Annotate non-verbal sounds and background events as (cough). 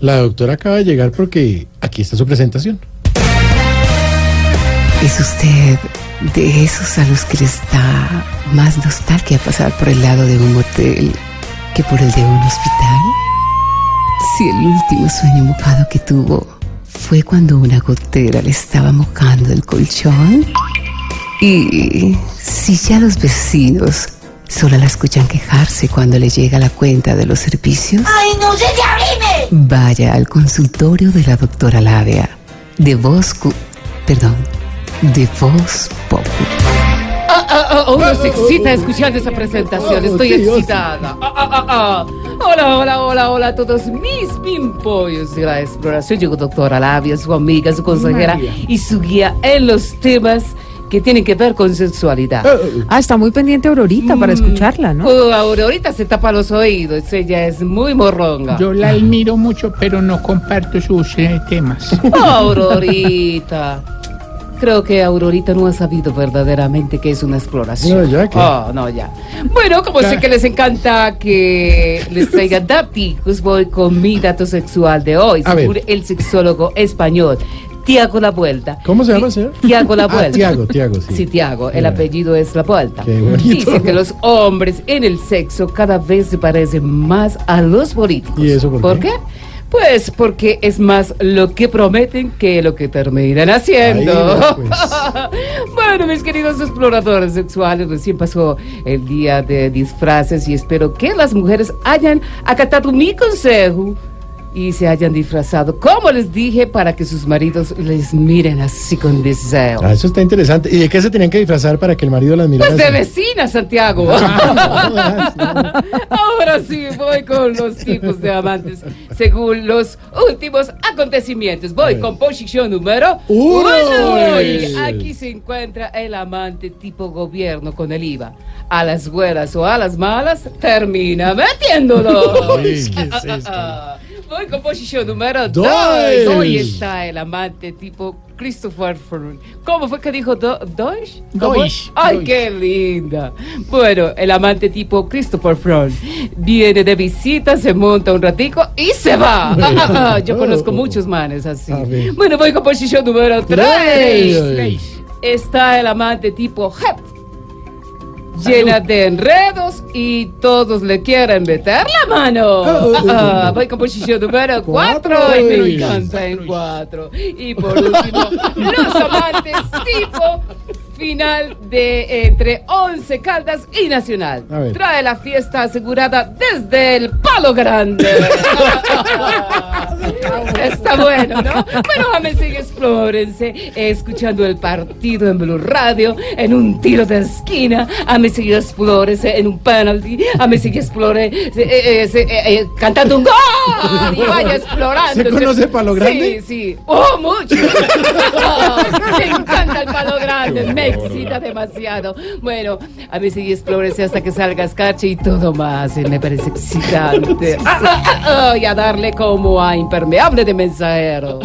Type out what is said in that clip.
La doctora acaba de llegar porque aquí está su presentación. ¿Es usted de esos a los que les da más nostalgia pasar por el lado de un motel que por el de un hospital? Si el último sueño mojado que tuvo fue cuando una gotera le estaba mojando el colchón. Y si ya los vecinos solo la escuchan quejarse cuando le llega la cuenta de los servicios. ¡Ay, no se te abrime! Vaya al consultorio de la doctora Labia. De Voz... Perdón. De Voz Pop. Ah, ah, ah, uno se excita escuchando esa presentación. Estoy excitada. Ah, ah, ah, ah. Hola, hola, hola, hola a todos mis pimpollos de la exploración. Llegó doctora Labia, su amiga, su consejera y su guía en los temas que tienen que ver con sexualidad. Ah, está muy pendiente Aurorita para escucharla, ¿no? Oh, ahorita se tapa los oídos. Ella es muy morronga. Yo la admiro mucho, pero no comparto sus eh, temas. Aurorita. Creo que Aurorita no ha sabido verdaderamente qué es una exploración. No, ya que- Oh, no, ya. Bueno, como sé que les encanta que les traiga datos, voy con mi dato sexual de hoy, A ver. según el sexólogo español. Tiago La Vuelta. ¿Cómo se llama señor? Tiago La Ah, Vuelta. Tiago, Tiago, sí. Sí, Tiago. El apellido es La Vuelta. Qué bonito. Dice que los hombres en el sexo cada vez se parecen más a los políticos. ¿Y eso por qué? qué? Pues porque es más lo que prometen que lo que terminan haciendo. Pues. (laughs) bueno, mis queridos exploradores sexuales, recién pasó el día de disfraces y espero que las mujeres hayan acatado mi consejo y se hayan disfrazado, como les dije, para que sus maridos les miren así con deseo. Ah, eso está interesante. ¿Y de qué se tenían que disfrazar para que el marido las mirara? Pues de así? vecina, Santiago. (laughs) Ahora sí, voy con los tipos de amantes según los últimos acontecimientos. Voy con posición número Uno. aquí se encuentra el amante tipo gobierno con el IVA. A las buenas o a las malas, termina metiéndolo. Uy, ¿qué es esto? (laughs) Voy con posición número Dos. 2. Hoy está el amante tipo Christopher Froome. ¿Cómo fue que dijo Do Deutsch? Deutsch, Ay, Deutsch. qué linda. Bueno, el amante tipo Christopher Froome viene de visita, se monta un ratico y se va. Ah, ah, ah, Yo conozco muchos manes así. Bueno, voy con posición número 3. Tres. Está el amante tipo Hept. Llena de enredos y todos le quieren meter la mano. (laughs) Ah, voy con posición número 4 Cuatro. y me encanta en 4. Y por último, los amantes tipo final de entre 11 Caldas y Nacional. Trae la fiesta asegurada desde el Palo Grande. (laughs) (laughs) Está bueno, ¿no? Bueno, me sigue explórense, escuchando el partido en Blue Radio, en un tiro de esquina, a me sigue explórense en un penalty, a me sigue explórense eh, eh, eh, cantando un gol y vaya (laughs) explorando. ¿Se conoce Palo Grande? Sí, sí. Oh, mucho. (laughs) me me excita demasiado. Bueno, a mí sigue explórense hasta que salga escarcha y todo más, eh, me parece excitante. (laughs) Ah, ah, ah, y a darle como a impermeable de mensajero.